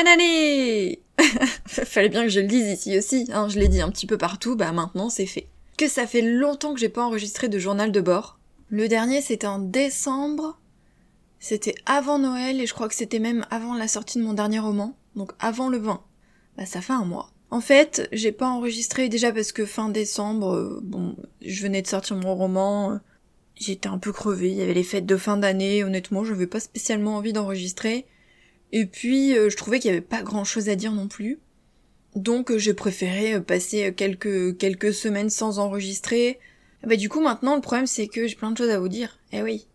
Bonne année Fallait bien que je le dise ici aussi, hein, je l'ai dit un petit peu partout, bah maintenant c'est fait. Que ça fait longtemps que j'ai pas enregistré de journal de bord. Le dernier c'était en décembre, c'était avant Noël et je crois que c'était même avant la sortie de mon dernier roman, donc avant le 20. Bah ça fait un mois. En fait, j'ai pas enregistré déjà parce que fin décembre, euh, bon, je venais de sortir mon roman, euh, j'étais un peu crevée, il y avait les fêtes de fin d'année, honnêtement, j'avais pas spécialement envie d'enregistrer. Et puis, euh, je trouvais qu'il y avait pas grand chose à dire non plus. Donc, j'ai préféré passer quelques, quelques semaines sans enregistrer. Bah, du coup, maintenant, le problème, c'est que j'ai plein de choses à vous dire. Eh oui.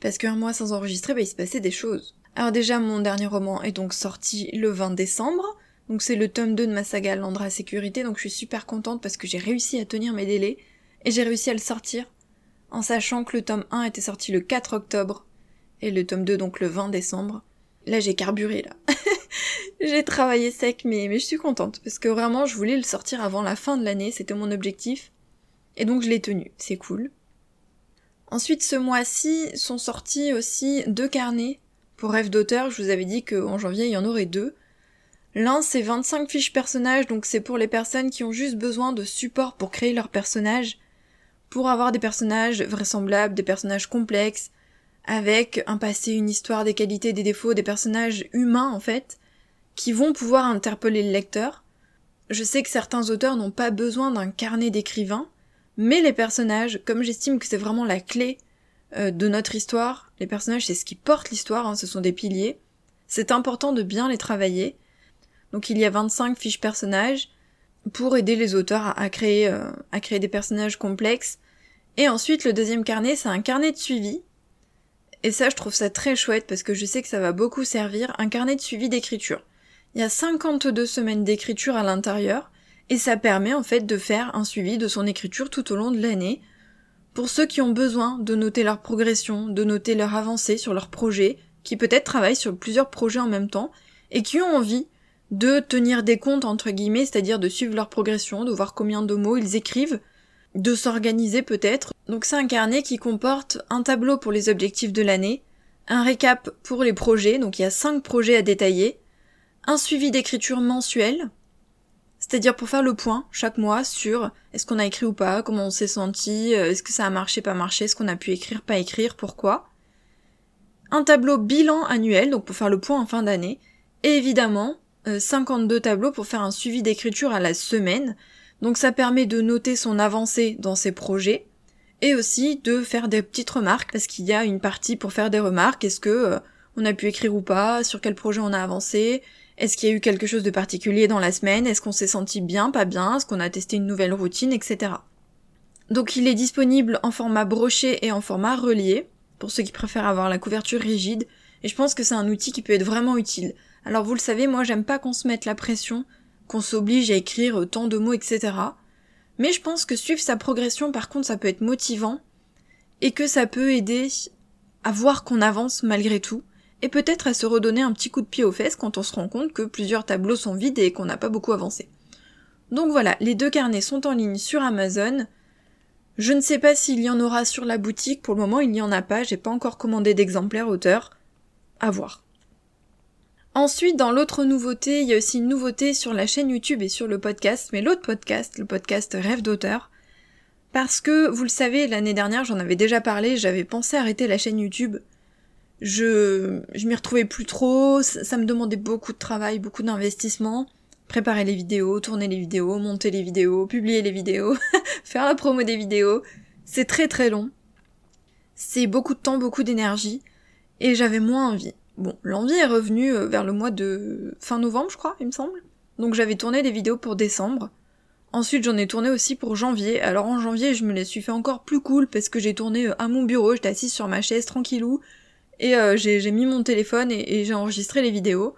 Parce qu'un mois sans enregistrer, bah, il se passait des choses. Alors déjà, mon dernier roman est donc sorti le 20 décembre. Donc c'est le tome 2 de ma saga Landra Sécurité, donc je suis super contente parce que j'ai réussi à tenir mes délais et j'ai réussi à le sortir en sachant que le tome 1 était sorti le 4 octobre et le tome 2 donc le 20 décembre. Là j'ai carburé là. j'ai travaillé sec mais, je suis contente parce que vraiment je voulais le sortir avant la fin de l'année, c'était mon objectif. Et donc je l'ai tenu, c'est cool. Ensuite ce mois-ci sont sortis aussi deux carnets pour rêve d'auteur, je vous avais dit qu'en janvier il y en aurait deux. L'un, c'est 25 fiches personnages, donc c'est pour les personnes qui ont juste besoin de support pour créer leur personnage, pour avoir des personnages vraisemblables, des personnages complexes, avec un passé, une histoire, des qualités, des défauts, des personnages humains en fait, qui vont pouvoir interpeller le lecteur. Je sais que certains auteurs n'ont pas besoin d'un carnet d'écrivain, mais les personnages, comme j'estime que c'est vraiment la clé euh, de notre histoire, les personnages c'est ce qui porte l'histoire, hein, ce sont des piliers, c'est important de bien les travailler, donc il y a 25 fiches personnages pour aider les auteurs à, créer, euh, à créer des personnages complexes. Et ensuite, le deuxième carnet, c'est un carnet de suivi. Et ça, je trouve ça très chouette parce que je sais que ça va beaucoup servir. Un carnet de suivi d'écriture. Il y a 52 semaines d'écriture à l'intérieur et ça permet en fait de faire un suivi de son écriture tout au long de l'année. Pour ceux qui ont besoin de noter leur progression, de noter leur avancée sur leur projet, qui peut-être travaillent sur plusieurs projets en même temps et qui ont envie de tenir des comptes entre guillemets, c'est-à-dire de suivre leur progression, de voir combien de mots ils écrivent, de s'organiser peut-être. Donc c'est un carnet qui comporte un tableau pour les objectifs de l'année, un récap pour les projets, donc il y a cinq projets à détailler, un suivi d'écriture mensuel, c'est-à-dire pour faire le point chaque mois sur est-ce qu'on a écrit ou pas, comment on s'est senti, euh, est-ce que ça a marché, pas marché, est-ce qu'on a pu écrire, pas écrire, pourquoi. Un tableau bilan annuel, donc pour faire le point en fin d'année, et évidemment 52 euh, tableaux pour faire un suivi d'écriture à la semaine. Donc ça permet de noter son avancée dans ses projets et aussi de faire des petites remarques parce qu'il y a une partie pour faire des remarques. Est-ce que euh, on a pu écrire ou pas Sur quel projet on a avancé Est-ce qu'il y a eu quelque chose de particulier dans la semaine Est-ce qu'on s'est senti bien, pas bien Est-ce qu'on a testé une nouvelle routine, etc. Donc il est disponible en format broché et en format relié pour ceux qui préfèrent avoir la couverture rigide. Et je pense que c'est un outil qui peut être vraiment utile. Alors vous le savez, moi j'aime pas qu'on se mette la pression, qu'on s'oblige à écrire tant de mots, etc. Mais je pense que suivre sa progression, par contre, ça peut être motivant, et que ça peut aider à voir qu'on avance malgré tout, et peut-être à se redonner un petit coup de pied aux fesses quand on se rend compte que plusieurs tableaux sont vides et qu'on n'a pas beaucoup avancé. Donc voilà, les deux carnets sont en ligne sur Amazon. Je ne sais pas s'il y en aura sur la boutique, pour le moment il n'y en a pas, j'ai pas encore commandé d'exemplaires auteur. À voir. Ensuite, dans l'autre nouveauté, il y a aussi une nouveauté sur la chaîne YouTube et sur le podcast, mais l'autre podcast, le podcast Rêve d'auteur. Parce que, vous le savez, l'année dernière, j'en avais déjà parlé, j'avais pensé arrêter la chaîne YouTube. Je, je m'y retrouvais plus trop, ça, me demandait beaucoup de travail, beaucoup d'investissement. Préparer les vidéos, tourner les vidéos, monter les vidéos, publier les vidéos, faire la promo des vidéos. C'est très très long. C'est beaucoup de temps, beaucoup d'énergie. Et j'avais moins envie. Bon, l'envie est revenue euh, vers le mois de fin novembre, je crois, il me semble. Donc j'avais tourné des vidéos pour décembre. Ensuite, j'en ai tourné aussi pour janvier. Alors en janvier, je me les suis fait encore plus cool parce que j'ai tourné euh, à mon bureau, j'étais assise sur ma chaise tranquillou et euh, j'ai mis mon téléphone et, j'ai enregistré les vidéos.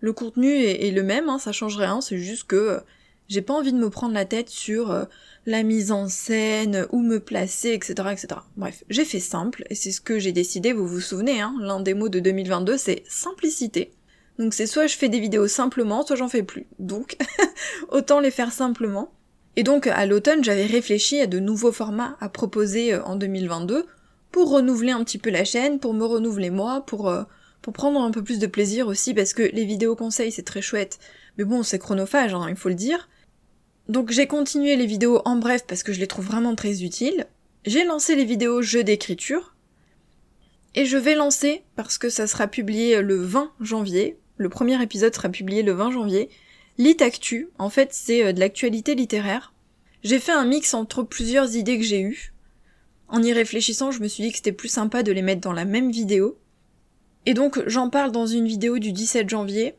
Le contenu est, le même, hein, ça change rien, c'est juste que j'ai pas envie de me prendre la tête sur la mise en scène, où me placer, etc., etc. Bref, j'ai fait simple, et c'est ce que j'ai décidé, vous vous souvenez, hein, l'un des mots de 2022, c'est simplicité. Donc c'est soit je fais des vidéos simplement, soit j'en fais plus. Donc, autant les faire simplement. Et donc, à l'automne, j'avais réfléchi à de nouveaux formats à proposer euh, en 2022, pour renouveler un petit peu la chaîne, pour me renouveler moi, pour, euh, pour prendre un peu plus de plaisir aussi, parce que les vidéos conseils c'est très chouette, mais bon c'est chronophage, hein, il faut le dire. Donc j'ai continué les vidéos en bref parce que je les trouve vraiment très utiles. J'ai lancé les vidéos jeux d'écriture. Et je vais lancer, parce que ça sera publié le 20 janvier, le premier épisode sera publié le 20 janvier, Litactu, en fait c'est euh, de l'actualité littéraire. J'ai fait un mix entre plusieurs idées que j'ai eues. En y réfléchissant, je me suis dit que c'était plus sympa de les mettre dans la même vidéo. Et donc j'en parle dans une vidéo du 17 janvier,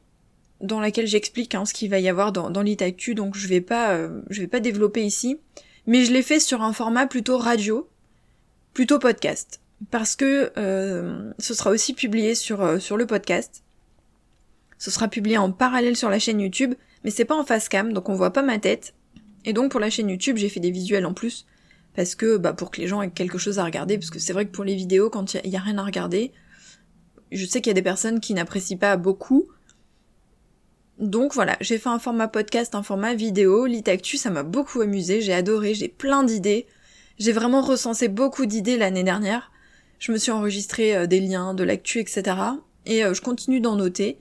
dans laquelle j'explique hein, ce qu'il va y avoir dans, dans l'Itactu, donc je vais pas euh, je vais pas développer ici, mais je l'ai fait sur un format plutôt radio, plutôt podcast, parce que euh, ce sera aussi publié sur euh, sur le podcast. Ce sera publié en parallèle sur la chaîne YouTube, mais c'est pas en face cam, donc on voit pas ma tête. Et donc pour la chaîne YouTube, j'ai fait des visuels en plus, parce que bah pour que les gens aient quelque chose à regarder, parce que c'est vrai que pour les vidéos, quand il y, y, a rien à regarder, je sais qu'il y a des personnes qui n'apprécient pas beaucoup, donc voilà, j'ai fait un format podcast, un format vidéo, l'Itactu, ça m'a beaucoup amusé, j'ai adoré, j'ai plein d'idées. J'ai vraiment recensé beaucoup d'idées l'année dernière. Je me suis enregistré euh, des liens, de l'actu, etc. Et euh, je continue d'en noter.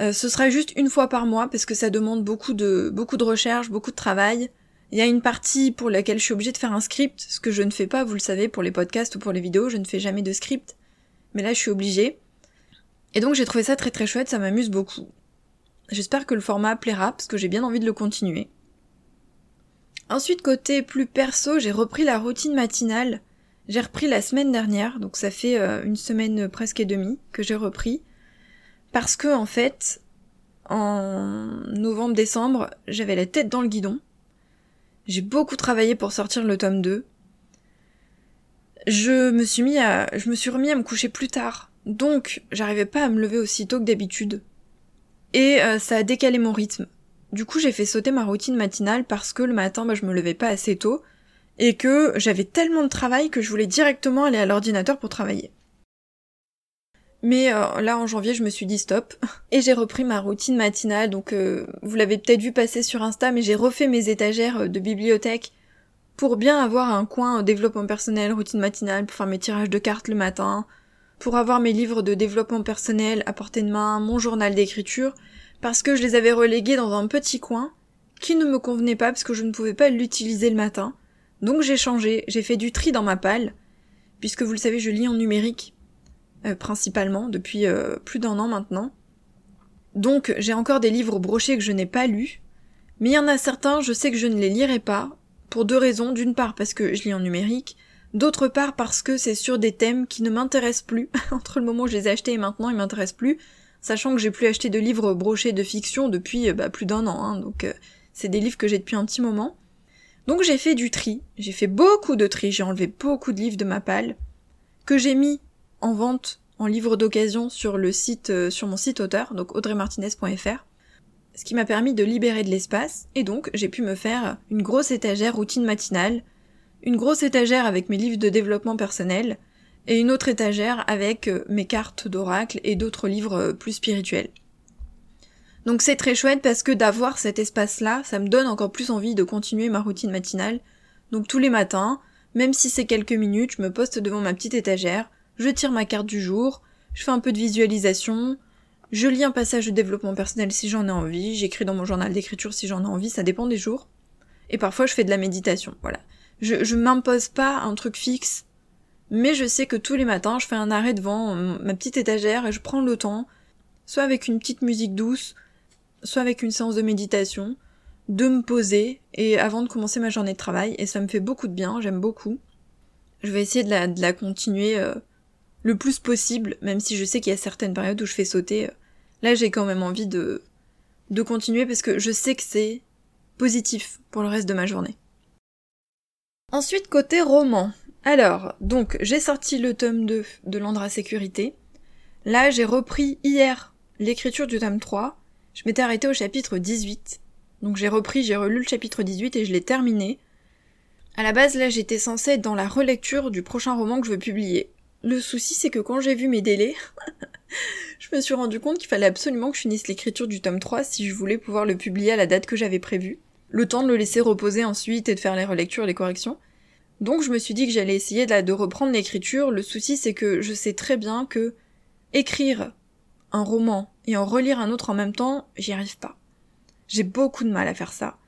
Euh, ce sera juste une fois par mois parce que ça demande beaucoup de, beaucoup de recherche, beaucoup de travail. Il y a une partie pour laquelle je suis obligée de faire un script, ce que je ne fais pas, vous le savez, pour les podcasts ou pour les vidéos, je ne fais jamais de script. Mais là, je suis obligée. Et donc j'ai trouvé ça très très chouette, ça m'amuse beaucoup. J'espère que le format plaira parce que j'ai bien envie de le continuer. Ensuite, côté plus perso, j'ai repris la routine matinale. J'ai repris la semaine dernière, donc ça fait euh, une semaine presque et demie que j'ai repris. Parce que, en fait, en novembre-décembre, j'avais la tête dans le guidon. J'ai beaucoup travaillé pour sortir le tome 2. Je me suis mis à, je me remis à me coucher plus tard. Donc, j'arrivais pas à me lever aussi tôt que d'habitude et euh, ça a décalé mon rythme. Du coup, j'ai fait sauter ma routine matinale parce que le matin, bah, je me levais pas assez tôt et que j'avais tellement de travail que je voulais directement aller à l'ordinateur pour travailler. Mais euh, là, en janvier, je me suis dit stop et j'ai repris ma routine matinale. Donc, euh, vous l'avez peut-être vu passer sur Insta, mais j'ai refait mes étagères de bibliothèque pour bien avoir un coin développement personnel, routine matinale, pour faire mes tirages de cartes le matin, pour avoir mes livres de développement personnel à portée de main, mon journal d'écriture, parce que je les avais relégués dans un petit coin qui ne me convenait pas parce que je ne pouvais pas l'utiliser le matin. Donc j'ai changé, j'ai fait du tri dans ma palle, puisque vous le savez, je lis en numérique, euh, principalement, depuis euh, plus d'un an maintenant. Donc j'ai encore des livres brochés que je n'ai pas lus, mais il y en a certains, je sais que je ne les lirai pas, pour deux raisons. D'une part parce que je lis en numérique, D'autre part parce que c'est sur des thèmes qui ne m'intéressent plus. Entre le moment où je les ai achetés et maintenant, ils m'intéressent plus. Sachant que j'ai plus acheté de livres brochés de fiction depuis euh, bah, plus d'un an. Hein, donc euh, c'est des livres que j'ai depuis un petit moment. Donc j'ai fait du tri. J'ai fait beaucoup de tri. J'ai enlevé beaucoup de livres de ma palle. Que j'ai mis en vente en livre d'occasion sur le site, euh, sur mon site auteur, donc audreymartinez.fr. Ce qui m'a permis de libérer de l'espace. Et donc j'ai pu me faire une grosse étagère routine matinale une grosse étagère avec mes livres de développement personnel, et une autre étagère avec euh, mes cartes d'oracle et d'autres livres euh, plus spirituels. Donc c'est très chouette parce que d'avoir cet espace-là, ça me donne encore plus envie de continuer ma routine matinale. Donc tous les matins, même si c'est quelques minutes, je me poste devant ma petite étagère, je tire ma carte du jour, je fais un peu de visualisation, je lis un passage de développement personnel si j'en ai envie, j'écris dans mon journal d'écriture si j'en ai envie, ça dépend des jours. Et parfois je fais de la méditation, voilà. Je, je m'impose pas un truc fixe, mais je sais que tous les matins, je fais un arrêt devant ma petite étagère et je prends le temps, soit avec une petite musique douce, soit avec une séance de méditation, de me poser et avant de commencer ma journée de travail et ça me fait beaucoup de bien, j'aime beaucoup. Je vais essayer de la, de la continuer euh, le plus possible, même si je sais qu'il y a certaines périodes où je fais sauter. Euh, là, j'ai quand même envie de, de continuer parce que je sais que c'est positif pour le reste de ma journée. Ensuite, côté roman. Alors, donc, j'ai sorti le tome 2 de l'Andra Sécurité. Là, j'ai repris hier l'écriture du tome 3. Je m'étais arrêtée au chapitre 18. Donc j'ai repris, j'ai relu le chapitre 18 et je l'ai terminé. À la base, là, j'étais censée être dans la relecture du prochain roman que je veux publier. Le souci, c'est que quand j'ai vu mes délais, je me suis rendu compte qu'il fallait absolument que je finisse l'écriture du tome 3 si je voulais pouvoir le publier à la date que j'avais prévue le temps de le laisser reposer ensuite et de faire les relectures, les corrections. Donc je me suis dit que j'allais essayer de, reprendre l'écriture. Le souci c'est que je sais très bien que écrire un roman et en relire un autre en même temps, j'y arrive pas. J'ai beaucoup de mal à faire ça.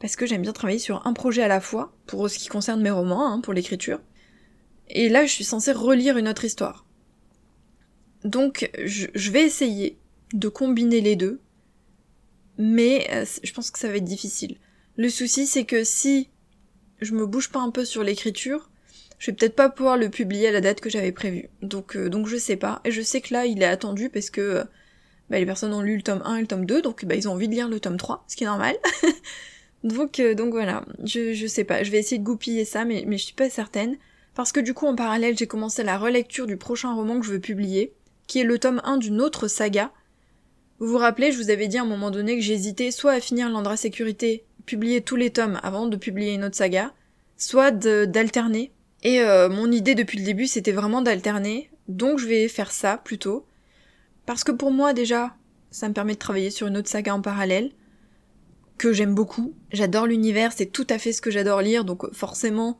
Parce que j'aime bien travailler sur un projet à la fois, pour ce qui concerne mes romans, hein, pour l'écriture. Et là, je suis censée relire une autre histoire. Donc, je, vais essayer de combiner les deux, mais euh, je pense que ça va être difficile. Le souci, c'est que si je me bouge pas un peu sur l'écriture, je vais peut-être pas pouvoir le publier à la date que j'avais prévue. Donc, euh, donc je sais pas. Et je sais que là, il est attendu parce que euh, bah, les personnes ont lu le tome 1 et le tome 2, donc bah, ils ont envie de lire le tome 3, ce qui est normal. donc, donc voilà, je, je sais pas. Je vais essayer de goupiller ça, mais, mais je suis pas certaine. Parce que du coup, en parallèle, j'ai commencé la relecture du prochain roman que je veux publier, qui est le tome 1 d'une autre saga. Vous vous rappelez, je vous avais dit à un moment donné que j'hésitais soit à finir l'Andra Sécurité, publier tous les tomes avant de publier une autre saga, soit d'alterner. Et euh, mon idée depuis le début, c'était vraiment d'alterner, donc je vais faire ça plutôt. Parce que pour moi, déjà, ça me permet de travailler sur une autre saga en parallèle, que j'aime beaucoup. J'adore l'univers, c'est tout à fait ce que j'adore lire, donc forcément,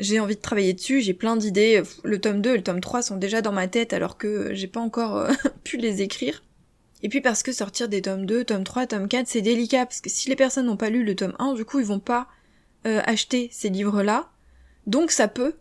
j'ai envie de travailler dessus, j'ai plein d'idées. Le tome 2 et le tome 3 sont déjà dans ma tête alors que j'ai pas encore euh, pu les écrire. Et puis parce que sortir des tomes 2, tome 3, tome 4, c'est délicat, parce que si les personnes n'ont pas lu le tome 1, du coup ils vont pas euh, acheter ces livres-là. Donc ça peut,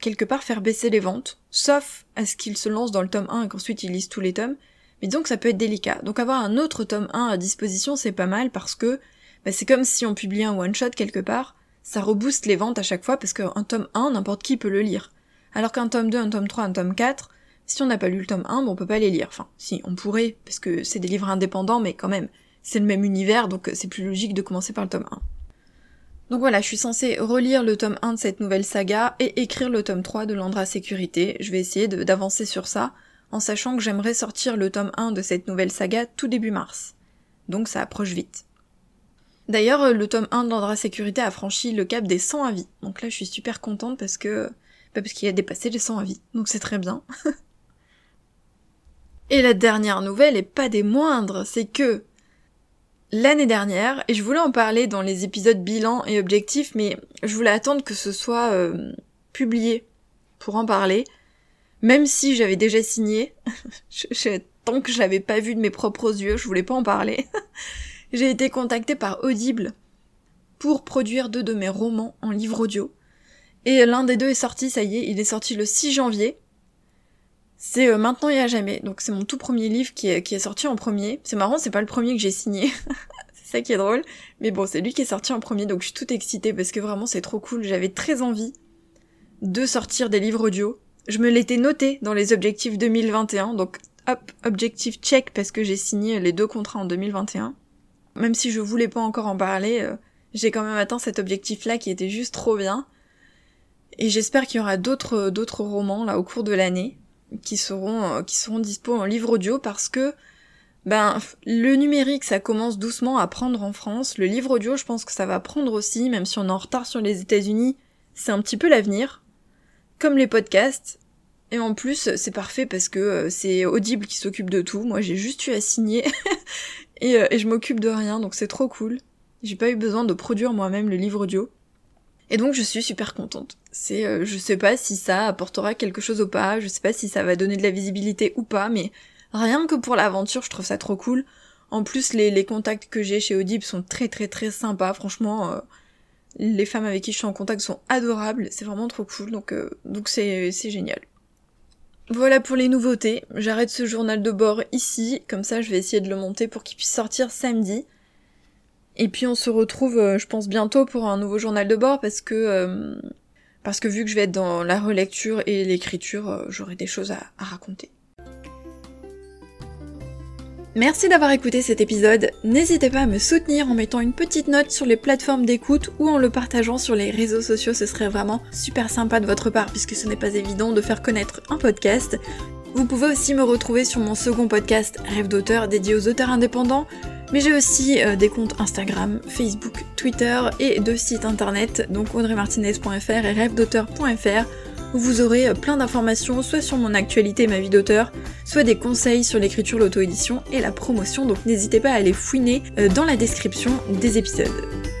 quelque part, faire baisser les ventes, sauf à ce qu'ils se lancent dans le tome 1 et qu'ensuite ils lisent tous les tomes. Mais donc ça peut être délicat. Donc avoir un autre tome 1 à disposition, c'est pas mal parce que bah, c'est comme si on publiait un one-shot quelque part ça rebooste les ventes à chaque fois parce qu'un tome 1, n'importe qui peut le lire. Alors qu'un tome 2, un tome 3, un tome 4, si on n'a pas lu le tome 1, bon, on peut pas les lire. Enfin, si, on pourrait, parce que c'est des livres indépendants, mais quand même, c'est le même univers, donc c'est plus logique de commencer par le tome 1. Donc voilà, je suis censée relire le tome 1 de cette nouvelle saga et écrire le tome 3 de l'Andra Sécurité. Je vais essayer d'avancer sur ça, en sachant que j'aimerais sortir le tome 1 de cette nouvelle saga tout début mars. Donc ça approche vite. D'ailleurs, euh, le tome 1 de l'Andra Sécurité a franchi le cap des 100 avis. Donc là, je suis super contente parce que... Bah parce qu'il a dépassé les 100 avis. Donc c'est très bien. et la dernière nouvelle, et pas des moindres, c'est que l'année dernière, et je voulais en parler dans les épisodes bilan et objectifs, mais je voulais attendre que ce soit euh, publié pour en parler, même si j'avais déjà signé, tant que je l'avais pas vu de mes propres yeux, je voulais pas en parler. j'ai été contactée par Audible pour produire deux de mes romans en livre audio. Et l'un des deux est sorti, ça y est, il est sorti le 6 janvier. C'est euh, maintenant et à jamais, donc c'est mon tout premier livre qui est, sorti en premier. C'est marrant, c'est pas le premier que j'ai signé. c'est ça qui est drôle. Mais bon, c'est lui qui est sorti en premier, donc je suis toute excitée parce que vraiment c'est trop cool. J'avais très envie de sortir des livres audio. Je me l'étais noté dans les objectifs 2021, donc hop, objectif check parce que j'ai signé les deux contrats en 2021. Même si je voulais pas encore en parler, euh, j'ai quand même atteint cet objectif-là qui était juste trop bien. Et j'espère qu'il y aura d'autres d'autres romans là au cours de l'année qui seront euh, qui seront dispo en livre audio parce que ben le numérique ça commence doucement à prendre en France, le livre audio je pense que ça va prendre aussi même si on est en retard sur les États-Unis, c'est un petit peu l'avenir. Comme les podcasts, et en plus, c'est parfait parce que euh, c'est Audible qui s'occupe de tout. Moi, j'ai juste eu à signer Euh, et, je m'occupe de rien, donc c'est trop cool. J'ai pas eu besoin de produire moi-même le livre audio. Et donc je suis super contente. C'est, euh, je sais pas si ça apportera quelque chose ou pas, je sais pas si ça va donner de la visibilité ou pas, mais rien que pour l'aventure, je trouve ça trop cool. En plus, les, contacts que j'ai chez Audible sont très très très sympas, franchement. Euh, les femmes avec qui je suis en contact sont adorables, c'est vraiment trop cool, donc donc c'est c'est génial. Voilà pour les nouveautés. J'arrête ce journal de bord ici, comme ça je vais essayer de le monter pour qu'il puisse sortir samedi. Et puis on se retrouve, euh, je pense, bientôt pour un nouveau journal de bord parce que euh, parce que vu que je vais être dans la relecture et l'écriture, euh, j'aurai des choses à raconter. Merci d'avoir écouté cet épisode. N'hésitez pas à me soutenir en mettant une petite note sur les plateformes d'écoute ou en le partageant sur les réseaux sociaux. Ce serait vraiment super sympa de votre part puisque ce n'est pas évident de faire connaître un podcast. Vous pouvez aussi me retrouver sur mon second podcast Rêve d'auteur dédié aux auteurs indépendants. Mais j'ai aussi euh, des comptes Instagram, Facebook, Twitter et deux sites internet, donc audreymartinez.fr et rêvedauteur.fr où vous aurez euh, plein d'informations soit sur mon actualité et ma vie d'auteur, soit des conseils sur l'écriture, l'auto-édition et la promotion, donc n'hésitez pas à aller fouiner euh, dans la description des épisodes.